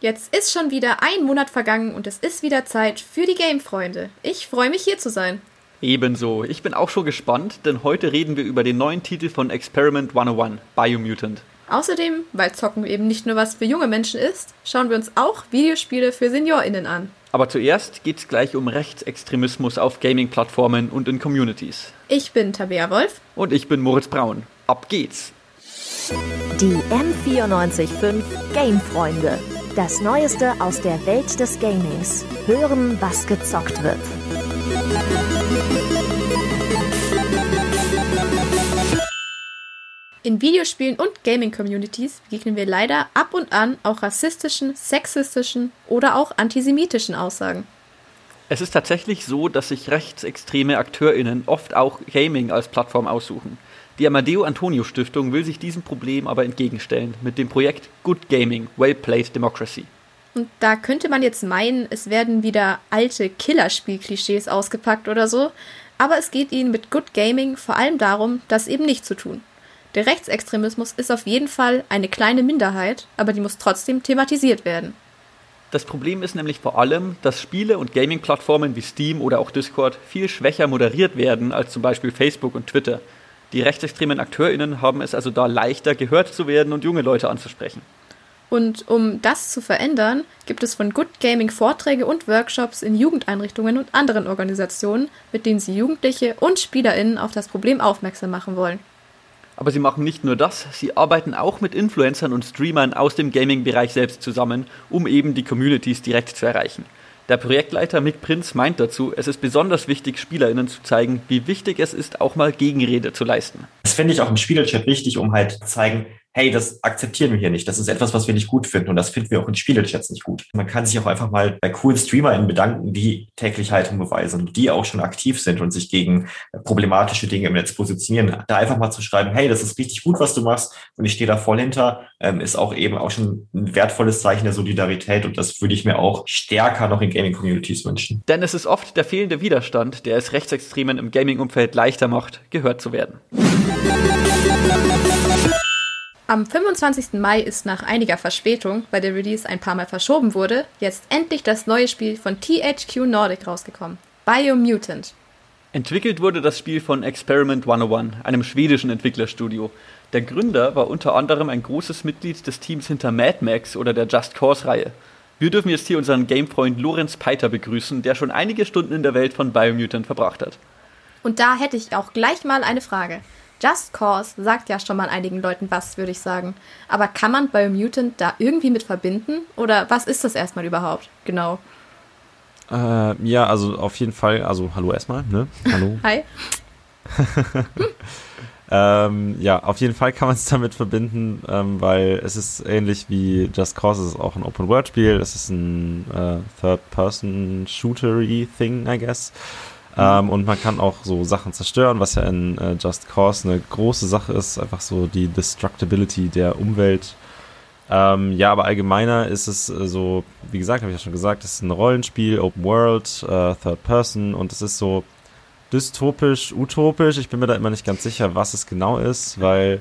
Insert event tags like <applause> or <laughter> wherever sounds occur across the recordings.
Jetzt ist schon wieder ein Monat vergangen und es ist wieder Zeit für die Game-Freunde. Ich freue mich hier zu sein. Ebenso. Ich bin auch schon gespannt, denn heute reden wir über den neuen Titel von Experiment 101, Biomutant. Außerdem, weil Zocken eben nicht nur was für junge Menschen ist, schauen wir uns auch Videospiele für SeniorInnen an. Aber zuerst geht es gleich um Rechtsextremismus auf Gaming-Plattformen und in Communities. Ich bin Tabea Wolf. Und ich bin Moritz Braun. Ab geht's! Die M945 Game-Freunde. Das Neueste aus der Welt des Gamings. Hören, was gezockt wird. In Videospielen und Gaming-Communities begegnen wir leider ab und an auch rassistischen, sexistischen oder auch antisemitischen Aussagen. Es ist tatsächlich so, dass sich rechtsextreme AkteurInnen oft auch Gaming als Plattform aussuchen. Die Amadeo Antonio Stiftung will sich diesem Problem aber entgegenstellen mit dem Projekt Good Gaming, Well Played Democracy. Und da könnte man jetzt meinen, es werden wieder alte Killerspiel-Klischees ausgepackt oder so, aber es geht ihnen mit Good Gaming vor allem darum, das eben nicht zu tun. Der Rechtsextremismus ist auf jeden Fall eine kleine Minderheit, aber die muss trotzdem thematisiert werden. Das Problem ist nämlich vor allem, dass Spiele und Gaming-Plattformen wie Steam oder auch Discord viel schwächer moderiert werden als zum Beispiel Facebook und Twitter. Die rechtsextremen AkteurInnen haben es also da leichter, gehört zu werden und junge Leute anzusprechen. Und um das zu verändern, gibt es von Good Gaming Vorträge und Workshops in Jugendeinrichtungen und anderen Organisationen, mit denen sie Jugendliche und SpielerInnen auf das Problem aufmerksam machen wollen. Aber sie machen nicht nur das, sie arbeiten auch mit Influencern und Streamern aus dem Gaming-Bereich selbst zusammen, um eben die Communities direkt zu erreichen. Der Projektleiter Mick Prinz meint dazu, es ist besonders wichtig, SpielerInnen zu zeigen, wie wichtig es ist, auch mal Gegenrede zu leisten. Das finde ich auch im Spielerchat wichtig, um halt zu zeigen, hey, das akzeptieren wir hier nicht. Das ist etwas, was wir nicht gut finden und das finden wir auch in Spielechats nicht gut. Man kann sich auch einfach mal bei coolen StreamerInnen bedanken, die täglich Haltung beweisen die auch schon aktiv sind und sich gegen problematische Dinge im Netz positionieren. Da einfach mal zu schreiben, hey, das ist richtig gut, was du machst und ich stehe da voll hinter, ähm, ist auch eben auch schon ein wertvolles Zeichen der Solidarität und das würde ich mir auch stärker noch in Gaming-Communities wünschen. Denn es ist oft der fehlende Widerstand, der es Rechtsextremen im Gaming-Umfeld leichter macht, gehört zu werden. Am 25. Mai ist nach einiger Verspätung, weil der Release ein paar Mal verschoben wurde, jetzt endlich das neue Spiel von THQ Nordic rausgekommen. Biomutant. Entwickelt wurde das Spiel von Experiment 101, einem schwedischen Entwicklerstudio. Der Gründer war unter anderem ein großes Mitglied des Teams hinter Mad Max oder der Just Cause-Reihe. Wir dürfen jetzt hier unseren Gamefreund Lorenz Peiter begrüßen, der schon einige Stunden in der Welt von Biomutant verbracht hat. Und da hätte ich auch gleich mal eine Frage. Just Cause sagt ja schon mal einigen Leuten was, würde ich sagen. Aber kann man Biomutant da irgendwie mit verbinden? Oder was ist das erstmal überhaupt? Genau. Äh, ja, also auf jeden Fall, also hallo erstmal, ne? Hallo. <laughs> Hi. <laughs> ähm, ja, auf jeden Fall kann man es damit verbinden, ähm, weil es ist ähnlich wie Just Cause, es ist auch ein Open-World-Spiel, es ist ein äh, Third-Person-Shootery-Thing, I guess. Ähm, und man kann auch so Sachen zerstören, was ja in äh, Just Cause eine große Sache ist, einfach so die Destructibility der Umwelt. Ähm, ja, aber allgemeiner ist es äh, so, wie gesagt, habe ich ja schon gesagt, es ist ein Rollenspiel, Open World, äh, Third Person und es ist so dystopisch, utopisch. Ich bin mir da immer nicht ganz sicher, was es genau ist, weil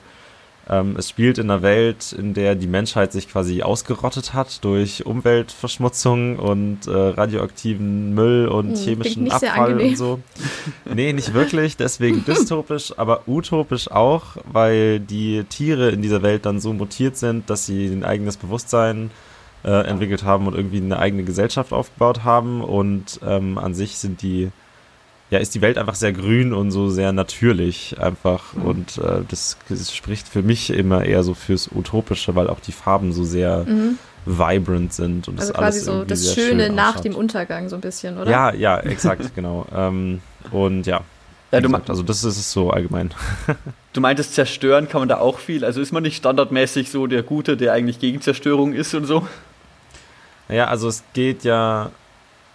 ähm, es spielt in einer Welt, in der die Menschheit sich quasi ausgerottet hat durch Umweltverschmutzung und äh, radioaktiven Müll und hm, chemischen Abfall und so. Nee, nicht wirklich, deswegen <laughs> dystopisch, aber utopisch auch, weil die Tiere in dieser Welt dann so mutiert sind, dass sie ein eigenes Bewusstsein äh, entwickelt haben und irgendwie eine eigene Gesellschaft aufgebaut haben und ähm, an sich sind die ja, ist die Welt einfach sehr grün und so sehr natürlich einfach. Mhm. Und äh, das, das, spricht für mich immer eher so fürs Utopische, weil auch die Farben so sehr mhm. vibrant sind. Und also das quasi alles so das Schöne schön nach dem Untergang so ein bisschen, oder? Ja, ja, exakt, <laughs> genau. Ähm, und ja. Ja, gesagt, also das ist es so allgemein. <laughs> Du meintest, zerstören kann man da auch viel. Also ist man nicht standardmäßig so der Gute, der eigentlich gegen Zerstörung ist und so? Naja, also es geht ja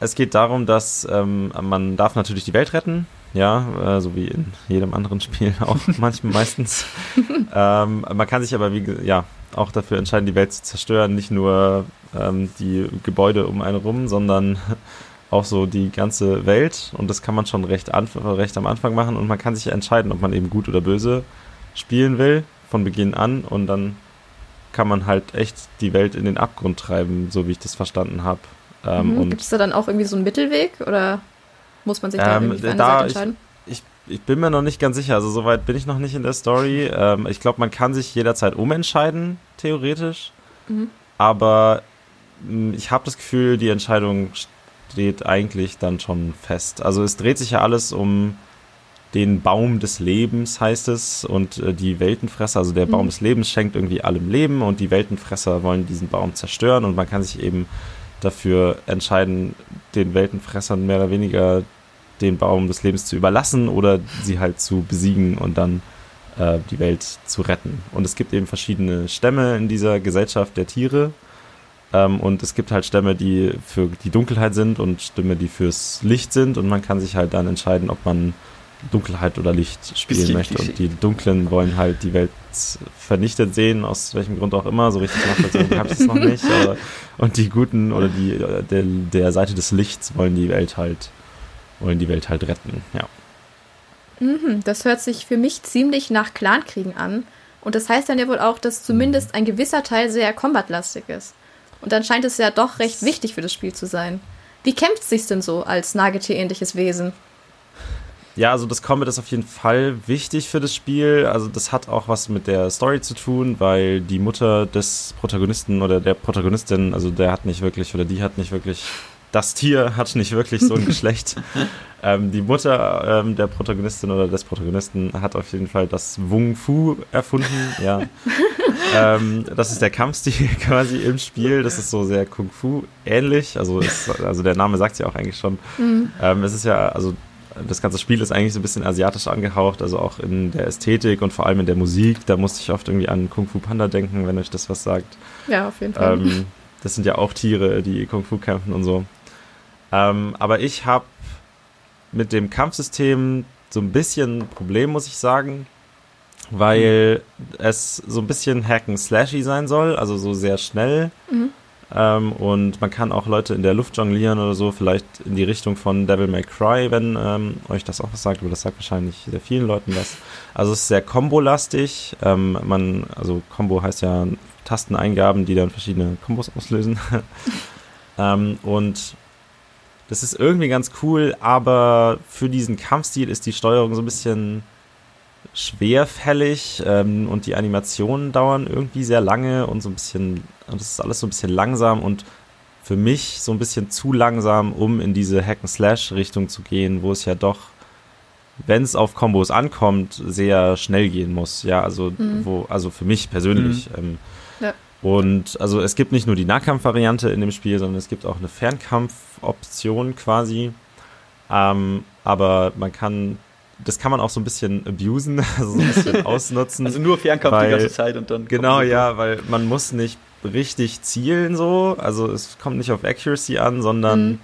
es geht darum, dass ähm, man darf natürlich die Welt retten, ja, äh, so wie in jedem anderen Spiel <laughs> auch manchmal meistens. <laughs> ähm, man kann sich aber wie ja auch dafür entscheiden, die Welt zu zerstören, nicht nur ähm, die Gebäude um einen rum, sondern <laughs> auch so die ganze Welt. Und das kann man schon recht, recht am Anfang machen und man kann sich entscheiden, ob man eben gut oder böse spielen will von Beginn an und dann kann man halt echt die Welt in den Abgrund treiben, so wie ich das verstanden habe. Ähm, mhm. Gibt es da dann auch irgendwie so einen Mittelweg oder muss man sich da ähm, irgendwie für eine da Seite entscheiden? Ich, ich, ich, bin mir noch nicht ganz sicher, also soweit bin ich noch nicht in der Story. Ähm, ich glaube, man kann sich jederzeit umentscheiden, theoretisch. Mhm. Aber mh, hm, ich habe das Gefühl, die Entscheidung steht eigentlich dann schon fest. Also es dreht sich ja alles um den Baum des Lebens, heißt es, und äh, die Weltenfresser, also der mhm. Baum des Lebens schenkt irgendwie allem Leben und die Weltenfresser wollen diesen Baum zerstören und man kann sich eben dafür entscheiden, den Weltenfressern mehr oder weniger den Baum des Lebens zu überlassen oder sie halt zu besiegen und dann äh, die Welt zu retten. Und es gibt eben verschiedene Stämme in dieser Gesellschaft der Tiere. Ähm, und es gibt halt Stämme, die für die Dunkelheit sind und Stämme, die fürs Licht sind. Und man kann sich halt dann entscheiden, ob man Dunkelheit oder Licht spielen Bisschen möchte. Und die Dunklen wollen halt die Welt vernichtet sehen, aus welchem Grund auch immer. So richtig nachvollziehen habe ich es noch <laughs> nicht. Aber, und die Guten oder die der, der Seite des Lichts wollen die Welt halt wollen die Welt halt retten. Ja. Mhm, das hört sich für mich ziemlich nach Clankriegen an. Und das heißt dann ja wohl auch, dass zumindest ein gewisser Teil sehr combatlastig ist. Und dann scheint es ja doch recht wichtig für das Spiel zu sein. Wie kämpft es sich denn so als Nagetier-ähnliches Wesen? Ja, also das Combat ist auf jeden Fall wichtig für das Spiel. Also das hat auch was mit der Story zu tun, weil die Mutter des Protagonisten oder der Protagonistin, also der hat nicht wirklich oder die hat nicht wirklich, das Tier hat nicht wirklich so ein <laughs> Geschlecht. ähm, die Mutter ähm, der Protagonistin oder des Protagonisten hat auf jeden Fall das Wung Fu erfunden. Ja, <laughs> ähm, das ist der Kampfstil <laughs> quasi im Spiel. Das ist so sehr Kung Fu ähnlich. Also, ist, also der Name sagt ja auch eigentlich schon. Mhm. Ähm, es ist ja also das ganze Spiel ist eigentlich so ein bisschen asiatisch angehaucht, also auch in der Ästhetik und vor allem in der Musik. Da musste ich oft irgendwie an Kung Fu Panda denken, wenn euch das was sagt. Ja, auf jeden Fall. Ähm, das sind ja auch Tiere, die Kung Fu kämpfen und so. Ähm, aber ich habe mit dem Kampfsystem so ein bisschen ein Problem, muss ich sagen, weil mhm. es so ein bisschen Hacken-Slashy sein soll, also so sehr schnell. Mhm. Ähm, und man kann auch Leute in der Luft jonglieren oder so, vielleicht in die Richtung von Devil May Cry, wenn ähm, euch das auch was sagt, aber das sagt wahrscheinlich sehr vielen Leuten was. Also es ist sehr kombolastig. Ähm, man, also Combo heißt ja Tasteneingaben, die dann verschiedene Kombos auslösen. <laughs> ähm, und das ist irgendwie ganz cool, aber für diesen Kampfstil ist die Steuerung so ein bisschen schwerfällig ähm, und die Animationen dauern irgendwie sehr lange und so ein bisschen, und das ist alles so ein bisschen langsam und für mich so ein bisschen zu langsam, um in diese Hack-and-Slash-Richtung zu gehen, wo es ja doch, wenn es auf Kombos ankommt, sehr schnell gehen muss. Ja, also, mhm. wo, also für mich persönlich. Mhm. Ähm, ja. Und also es gibt nicht nur die Nahkampf-Variante in dem Spiel, sondern es gibt auch eine Fernkampf-Option quasi. Ähm, aber man kann das kann man auch so ein bisschen abusen, <laughs> also so ein bisschen <laughs> ausnutzen. Also nur Fernkampf weil, die ganze Zeit und dann. Genau, ja, weil man muss nicht richtig zielen so. Also es kommt nicht auf Accuracy an, sondern mhm.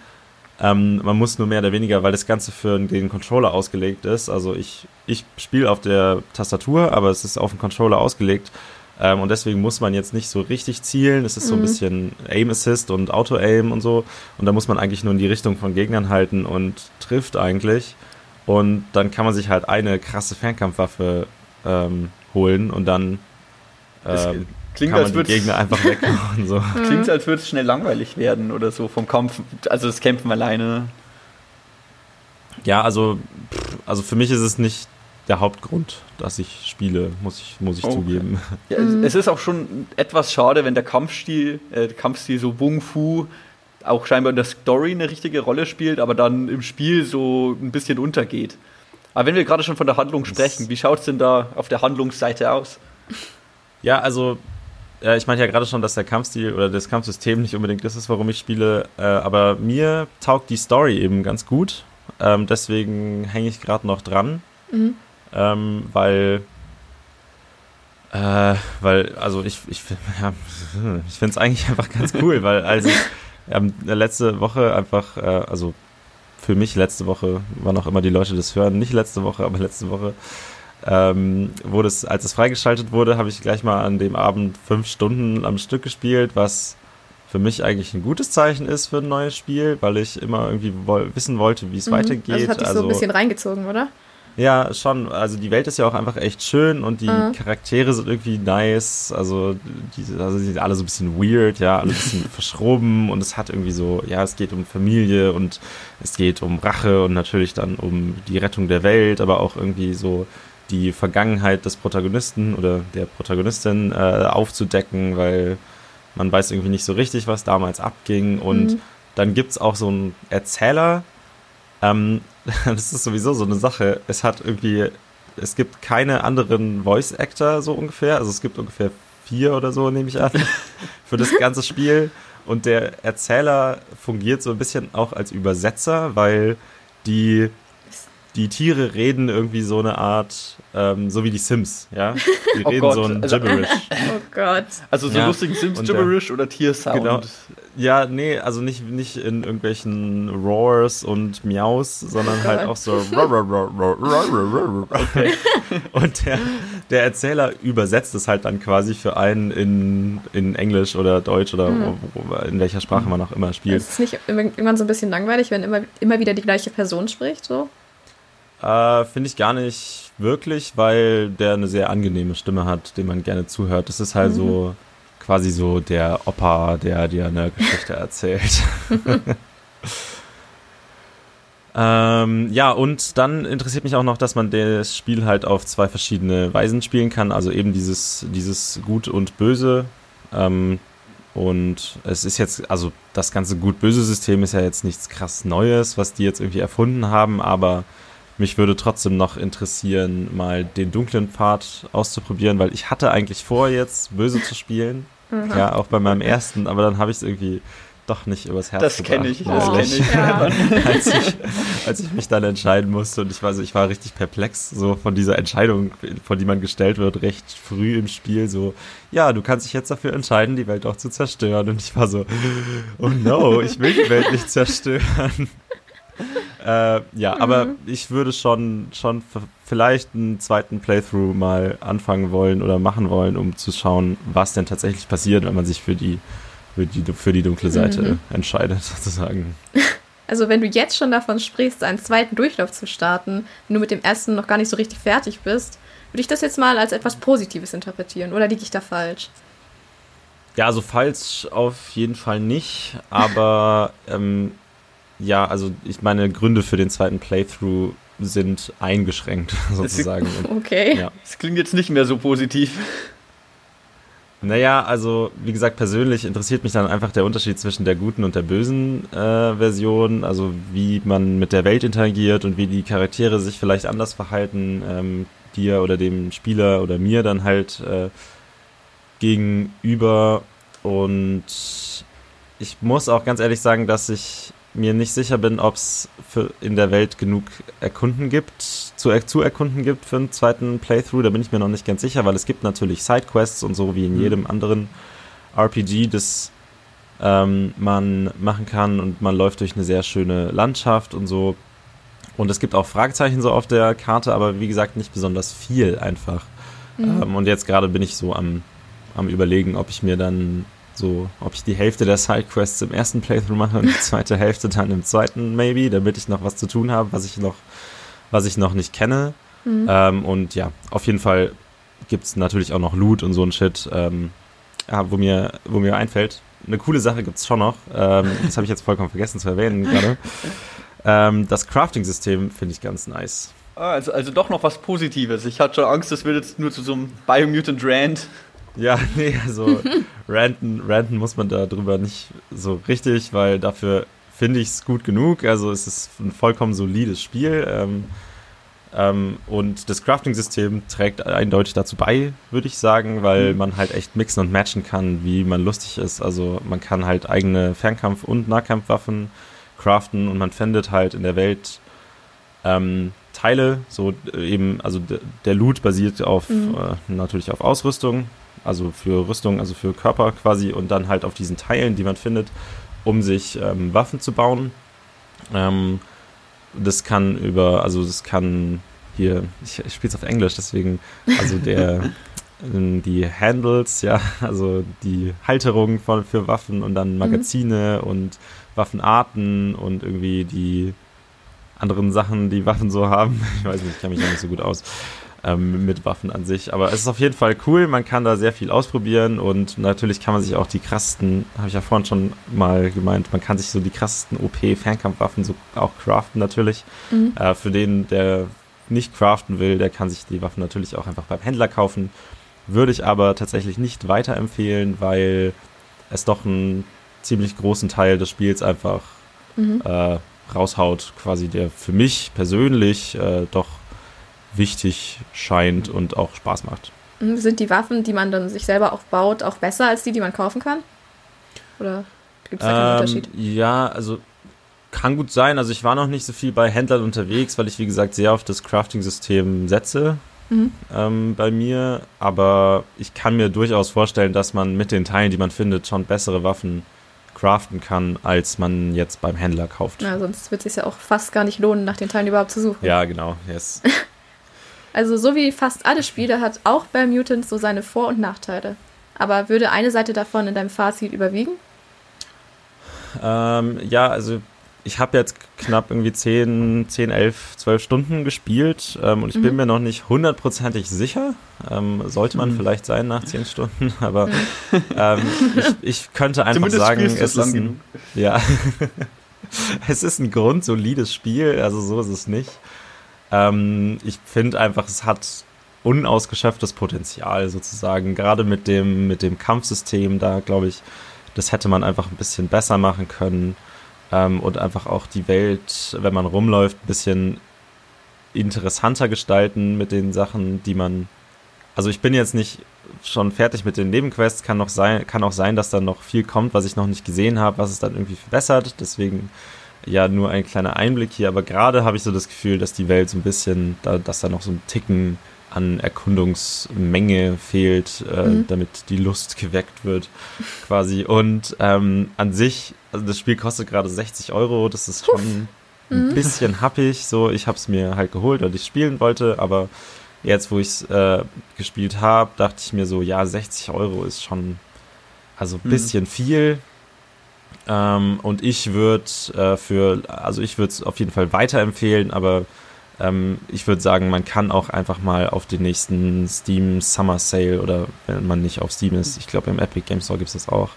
ähm, man muss nur mehr oder weniger, weil das Ganze für den Controller ausgelegt ist. Also ich, ich spiele auf der Tastatur, aber es ist auf dem Controller ausgelegt. Ähm, und deswegen muss man jetzt nicht so richtig zielen. Es ist so ein mhm. bisschen Aim Assist und Auto Aim und so. Und da muss man eigentlich nur in die Richtung von Gegnern halten und trifft eigentlich. Und dann kann man sich halt eine krasse Fernkampfwaffe ähm, holen und dann ähm, klingt, kann man die Gegner einfach <laughs> wegmachen. So. Klingt, als würde es schnell langweilig werden oder so vom Kampf, also das Kämpfen alleine. Ja, also, also für mich ist es nicht der Hauptgrund, dass ich spiele, muss ich, muss ich okay. zugeben. Ja, mhm. Es ist auch schon etwas schade, wenn der Kampfstil, äh, der Kampfstil so Wung Fu auch scheinbar in der Story eine richtige Rolle spielt, aber dann im Spiel so ein bisschen untergeht. Aber wenn wir gerade schon von der Handlung sprechen, wie schaut es denn da auf der Handlungsseite aus? Ja, also äh, ich meinte ja gerade schon, dass der Kampfstil oder das Kampfsystem nicht unbedingt das ist, warum ich spiele, äh, aber mir taugt die Story eben ganz gut. Ähm, deswegen hänge ich gerade noch dran, mhm. ähm, weil äh, weil, also ich, ich, <laughs> ja, ich finde es eigentlich einfach ganz cool, weil als ich, <laughs> haben letzte Woche einfach, äh, also für mich letzte Woche, wann auch immer die Leute das hören, nicht letzte Woche, aber letzte Woche, ähm, wurde es, als es freigeschaltet wurde, habe ich gleich mal an dem Abend fünf Stunden am Stück gespielt, was für mich eigentlich ein gutes Zeichen ist für ein neues Spiel, weil ich immer irgendwie woll wissen wollte, wie es mhm. weitergeht. Also das hat dich also, so ein also bisschen reingezogen, oder? Ja, schon. Also die Welt ist ja auch einfach echt schön und die mhm. Charaktere sind irgendwie nice. Also die, also die sind alle so ein bisschen weird, ja, alle ein bisschen <laughs> verschroben und es hat irgendwie so, ja, es geht um Familie und es geht um Rache und natürlich dann um die Rettung der Welt, aber auch irgendwie so die Vergangenheit des Protagonisten oder der Protagonistin äh, aufzudecken, weil man weiß irgendwie nicht so richtig, was damals abging. Und mhm. dann gibt es auch so einen Erzähler. Ähm, <laughs> das ist sowieso so eine Sache. Es hat irgendwie, es gibt keine anderen Voice Actor so ungefähr. Also es gibt ungefähr vier oder so, nehme ich an, <laughs> für das ganze Spiel. Und der Erzähler fungiert so ein bisschen auch als Übersetzer, weil die die Tiere reden irgendwie so eine Art, ähm, so wie die Sims, ja? Die <laughs> oh reden Gott. so ein also- Gibberish. <laughs> oh Gott. Also so ja. lustigen Sims-Gibberish oder Tiersound? Genau. Ja, nee, also nicht, nicht in irgendwelchen Roars und Miaus, sondern oh halt auch so. okay. Und der, der Erzähler übersetzt es halt dann quasi für einen in, in Englisch oder Deutsch oder mhm. in welcher Sprache man auch immer spielt. Ist es nicht irgendwann so ein bisschen langweilig, wenn immer, immer wieder die gleiche Person spricht, so? Äh, Finde ich gar nicht wirklich, weil der eine sehr angenehme Stimme hat, dem man gerne zuhört. Das ist halt mhm. so quasi so der Opa, der dir eine Geschichte <laughs> erzählt. ähm, ja, und dann interessiert mich auch noch, dass man das Spiel halt auf zwei verschiedene Weisen spielen kann. Also eben dieses, dieses Gut und Böse. Ähm, und es ist jetzt, also das ganze Gut-Böse-System ist ja jetzt nichts krass Neues, was die jetzt irgendwie erfunden haben, aber mich würde trotzdem noch interessieren, mal den dunklen Pfad auszuprobieren, weil ich hatte eigentlich vor, jetzt böse zu spielen. Mhm. Ja, auch bei meinem ersten, aber dann habe ich es irgendwie doch nicht übers Herz Das kenne ich, das kenne ich. Ja. <laughs> als ich. Als ich mich dann entscheiden musste und ich war, so, ich war richtig perplex, so von dieser Entscheidung, von die man gestellt wird, recht früh im Spiel, so, ja, du kannst dich jetzt dafür entscheiden, die Welt auch zu zerstören. Und ich war so, oh no, ich will die Welt nicht zerstören. <laughs> Äh, ja, mhm. aber ich würde schon, schon vielleicht einen zweiten Playthrough mal anfangen wollen oder machen wollen, um zu schauen, was denn tatsächlich passiert, wenn man sich für die, für die, für die dunkle Seite mhm. entscheidet, <laughs> sozusagen. Also wenn du jetzt schon davon sprichst, einen zweiten Durchlauf zu starten, wenn du mit dem ersten noch gar nicht so richtig fertig bist, würde ich das jetzt mal als etwas Positives interpretieren. Oder liege ich da falsch? Ja, also falsch auf jeden Fall nicht, aber ähm, ja, also ich meine Gründe für den zweiten Playthrough sind eingeschränkt <laughs> sozusagen. <laughs> okay. Ja. Das klingt jetzt nicht mehr so positiv. Naja, also wie gesagt, persönlich interessiert mich dann einfach der Unterschied zwischen der guten und der bösen äh, Version, also wie man mit der Welt interagiert und wie die Charaktere sich vielleicht anders verhalten, ähm, dir oder dem Spieler oder mir dann halt äh, gegenüber. Und ich muss auch ganz ehrlich sagen, dass ich mir nicht sicher bin, ob es in der Welt genug Erkunden gibt, zu, zu erkunden gibt für einen zweiten Playthrough. Da bin ich mir noch nicht ganz sicher, weil es gibt natürlich Sidequests und so wie in mhm. jedem anderen RPG, das ähm, man machen kann und man läuft durch eine sehr schöne Landschaft und so. Und es gibt auch Fragezeichen so auf der Karte, aber wie gesagt nicht besonders viel einfach. Mhm. Ähm, und jetzt gerade bin ich so am, am überlegen, ob ich mir dann so, ob ich die Hälfte der Sidequests im ersten Playthrough mache und die <laughs> zweite Hälfte dann im zweiten, maybe, damit ich noch was zu tun habe, was ich noch, was ich noch nicht kenne. Mhm. Ähm, und ja, auf jeden Fall gibt es natürlich auch noch Loot und so ein Shit, ähm, ja, wo, mir, wo mir einfällt. Eine coole Sache gibt es schon noch. Ähm, <laughs> das habe ich jetzt vollkommen vergessen zu erwähnen gerade. Ähm, das Crafting-System finde ich ganz nice. Ah, also, also doch noch was Positives. Ich hatte schon Angst, das wird jetzt nur zu so einem Biomutant Rand. Ja, <laughs> nee, also ranten, ranten muss man darüber nicht so richtig, weil dafür finde ich es gut genug. Also es ist ein vollkommen solides Spiel. Ähm, ähm, und das Crafting-System trägt eindeutig dazu bei, würde ich sagen, weil mhm. man halt echt mixen und matchen kann, wie man lustig ist. Also man kann halt eigene Fernkampf- und Nahkampfwaffen craften und man findet halt in der Welt ähm, Teile, so eben, also der Loot basiert auf mhm. äh, natürlich auf Ausrüstung, also für Rüstung, also für Körper quasi und dann halt auf diesen Teilen, die man findet, um sich ähm, Waffen zu bauen. Ähm, das kann über, also das kann hier, ich, ich spiele es auf Englisch, deswegen, also der, <laughs> ähm, die Handles, ja, also die Halterung von, für Waffen und dann mhm. Magazine mhm. und Waffenarten und irgendwie die anderen Sachen, die Waffen so haben. <laughs> Ich weiß nicht, ich kenne mich ja nicht so gut aus ähm, mit Waffen an sich. Aber es ist auf jeden Fall cool, man kann da sehr viel ausprobieren und natürlich kann man sich auch die krassesten, habe ich ja vorhin schon mal gemeint, man kann sich so die krassesten OP-Fernkampfwaffen so auch craften natürlich. Mhm. Äh, für den, der nicht craften will, der kann sich die Waffen natürlich auch einfach beim Händler kaufen. Würde ich aber tatsächlich nicht weiterempfehlen, weil es doch einen ziemlich großen Teil des Spiels einfach mhm. äh, raushaut, quasi der für mich persönlich äh, doch wichtig scheint und auch Spaß macht. Mhm, sind die Waffen, die man dann sich selber auch baut, auch besser als die, die man kaufen kann? Oder gibt es da keinen ähm, Unterschied? Ja, also kann gut sein. Also ich war noch nicht so viel bei Händlern unterwegs, weil ich, wie gesagt, sehr auf das Crafting-System setze mhm. ähm, bei mir. Aber ich kann mir durchaus vorstellen, dass man mit den Teilen, die man findet, schon bessere Waffen craften kann, als man jetzt beim Händler kauft. Ja, sonst wird es sich ja auch fast gar nicht lohnen, nach den Teilen überhaupt zu suchen. Ja, genau. Yes. <laughs> Also so wie fast alle Spiele hat auch bei Mutants so seine Vor- und Nachteile. Aber würde eine Seite davon in deinem Fazit überwiegen? Ähm, ja, also ich habe jetzt knapp irgendwie 10, 10, 11, 12 Stunden gespielt ähm, und ich mhm. bin mir noch nicht hundertprozentig sicher. Ähm, sollte man mhm. vielleicht sein nach 10 Stunden, <laughs> aber mhm. ähm, ich, ich, könnte einfach Zumindest sagen, es ist, ein, ja, <laughs> es ist ein grundsolides Spiel, also so ist es nicht. Ähm, ich finde einfach, es hat unausgeschöpftes Potenzial sozusagen, gerade mit dem, mit dem Kampfsystem, da glaube ich, das hätte man einfach ein bisschen besser machen können ähm, und einfach auch die Welt, wenn man rumläuft, ein bisschen interessanter gestalten mit den Sachen, die man. Also ich bin jetzt nicht schon fertig mit den Nebenquests, kann noch sein, kann auch sein, dass da noch viel kommt, was ich noch nicht gesehen habe, was es dann irgendwie verbessert. Deswegen ja nur ein kleiner Einblick hier, aber gerade habe ich so das Gefühl, dass die Welt so ein bisschen, da, dass da noch so ein Ticken an Erkundungsmenge fehlt, äh, mhm. damit die Lust geweckt wird, quasi. Und ähm, an sich, also das Spiel kostet gerade 60 Euro, das ist schon Puh. ein mhm. bisschen happig. So, ich habe es mir halt geholt, weil ich spielen wollte, aber jetzt, wo ich es äh, gespielt habe, dachte ich mir so, ja, 60 Euro ist schon also ein mhm. bisschen mhm. viel. Ähm, und ich würde äh, für, also ich würde es auf jeden Fall weiterempfehlen, aber ähm, ich würde sagen, man kann auch einfach mal auf den nächsten Steam Summer Sale oder wenn man nicht auf Steam ist, ich glaube im Epic Game Store gibt es das auch,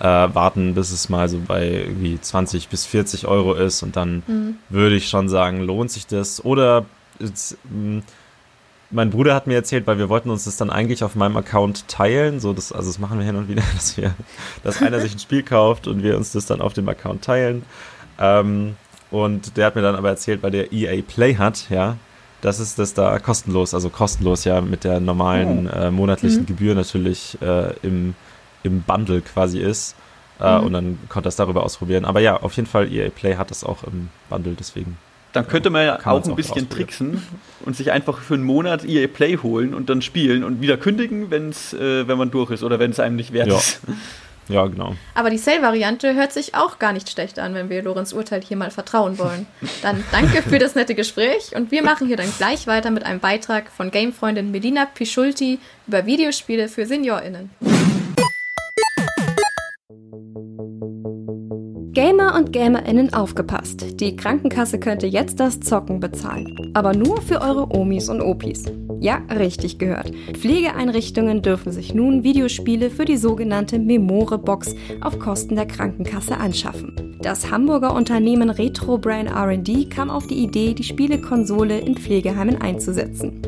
äh, warten, bis es mal so bei irgendwie 20 bis 40 Euro ist und dann mhm. würde ich schon sagen, lohnt sich das. Oder es, mh, mein Bruder hat mir erzählt, weil wir wollten uns das dann eigentlich auf meinem Account teilen, so das, also das machen wir hin und wieder, <laughs> dass wir, dass einer sich ein Spiel kauft und wir uns das dann auf dem Account teilen. Ähm, und der hat mir dann aber erzählt, weil der EA Play hat, ja, dass es das da kostenlos, also kostenlos ja mit der normalen oh. äh, monatlichen mhm. Gebühr natürlich äh, im, im Bundle quasi ist. Äh, mhm. Und dann konnte er es darüber ausprobieren. Aber ja, auf jeden Fall, EA Play hat das auch im Bundle, deswegen. Dann könnte man ja auch ein bisschen tricksen und sich einfach für einen Monat EA Play holen und dann spielen und wieder kündigen, wenn's, äh, wenn man durch ist oder wenn es einem nicht wert ja. ist. <laughs> Ja, genau. Aber die Sale-Variante hört sich auch gar nicht schlecht an, wenn wir Lorenz Urteil hier mal vertrauen wollen. Dann <laughs> danke für das nette Gespräch und wir machen hier dann gleich weiter mit einem Beitrag von Gamefreundin Melina Pischulti über Videospiele für SeniorInnen. Gamer und GamerInnen aufgepasst. Die Krankenkasse könnte jetzt das Zocken bezahlen. Aber nur für eure Omis und Opis. Ja, richtig gehört. Pflegeeinrichtungen dürfen sich nun Videospiele für die sogenannte Memore-Box auf Kosten der Krankenkasse anschaffen. Das Hamburger Unternehmen Retrobrain RD kam auf die Idee, die Spielekonsole in Pflegeheimen einzusetzen.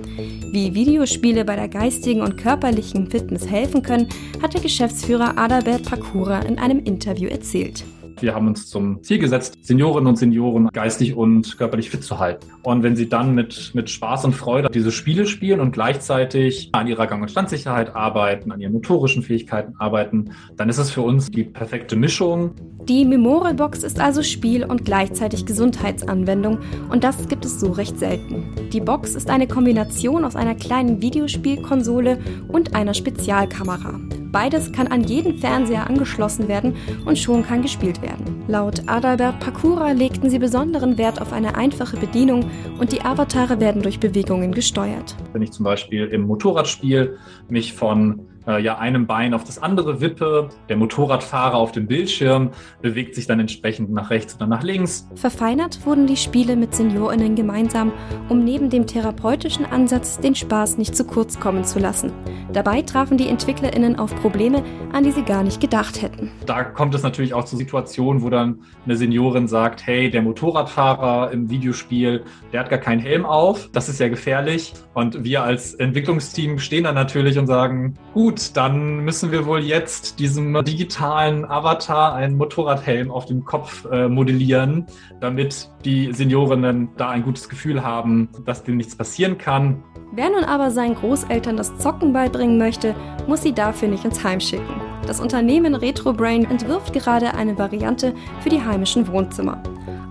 Wie Videospiele bei der geistigen und körperlichen Fitness helfen können, hat der Geschäftsführer Adalbert Pakura in einem Interview erzählt. Wir haben uns zum Ziel gesetzt, Seniorinnen und Senioren geistig und körperlich fit zu halten. Und wenn sie dann mit, mit Spaß und Freude diese Spiele spielen und gleichzeitig an ihrer Gang- und Standsicherheit arbeiten, an ihren motorischen Fähigkeiten arbeiten, dann ist es für uns die perfekte Mischung. Die Memorial Box ist also Spiel und gleichzeitig Gesundheitsanwendung und das gibt es so recht selten. Die Box ist eine Kombination aus einer kleinen Videospielkonsole und einer Spezialkamera. Beides kann an jeden Fernseher angeschlossen werden und schon kann gespielt werden. Laut Adalbert Pakura legten sie besonderen Wert auf eine einfache Bedienung und die Avatare werden durch Bewegungen gesteuert. Wenn ich zum Beispiel im Motorradspiel mich von äh, ja einem Bein auf das andere wippe. Der Motorradfahrer auf dem Bildschirm bewegt sich dann entsprechend nach rechts oder nach links. Verfeinert wurden die Spiele mit SeniorInnen gemeinsam, um neben dem therapeutischen Ansatz den Spaß nicht zu kurz kommen zu lassen. Dabei trafen die EntwicklerInnen auf Probleme, an die sie gar nicht gedacht hätten. Da kommt es natürlich auch zu Situationen, wo dann eine Seniorin sagt, hey, der Motorradfahrer im Videospiel, der hat gar keinen Helm auf, das ist ja gefährlich. Und wir als Entwicklungsteam stehen dann natürlich und sagen, gut, dann müssen wir wohl jetzt diesem digitalen Avatar einen Motorradhelm auf dem Kopf äh, modellieren, damit die Seniorinnen da ein gutes Gefühl haben, dass dem nichts passieren kann. Wer nun aber seinen Großeltern das Zocken beibringen möchte, muss sie dafür nicht ins Heim schicken. Das Unternehmen RetroBrain entwirft gerade eine Variante für die heimischen Wohnzimmer.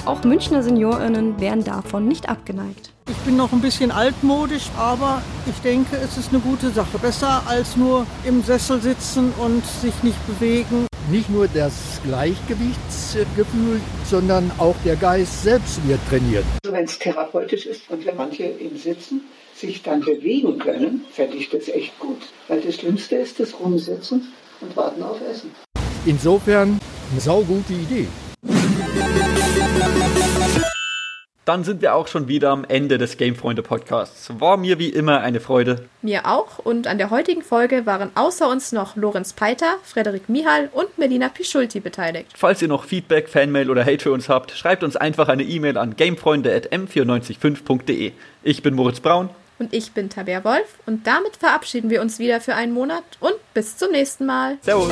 Auch Münchner SeniorInnen wären davon nicht abgeneigt. Ich bin noch ein bisschen altmodisch, aber ich denke, es ist eine gute Sache. Besser als nur im Sessel sitzen und sich nicht bewegen. Nicht nur das Gleichgewichtsgefühl, sondern auch der Geist selbst wird trainiert. Also wenn es therapeutisch ist und wenn manche im Sitzen sich dann bewegen können, fände ich das echt gut. Weil das Schlimmste ist das Rumsitzen und Warten auf Essen. Insofern eine saugute Idee. Dann sind wir auch schon wieder am Ende des Gamefreunde Podcasts. War mir wie immer eine Freude. Mir auch. Und an der heutigen Folge waren außer uns noch Lorenz Peiter, Frederik Mihal und Melina Pischulti beteiligt. Falls ihr noch Feedback, Fanmail oder Hate für uns habt, schreibt uns einfach eine E-Mail an gamefreunde.m945.de. Ich bin Moritz Braun. Und ich bin Tabea Wolf. Und damit verabschieden wir uns wieder für einen Monat und bis zum nächsten Mal. Servus.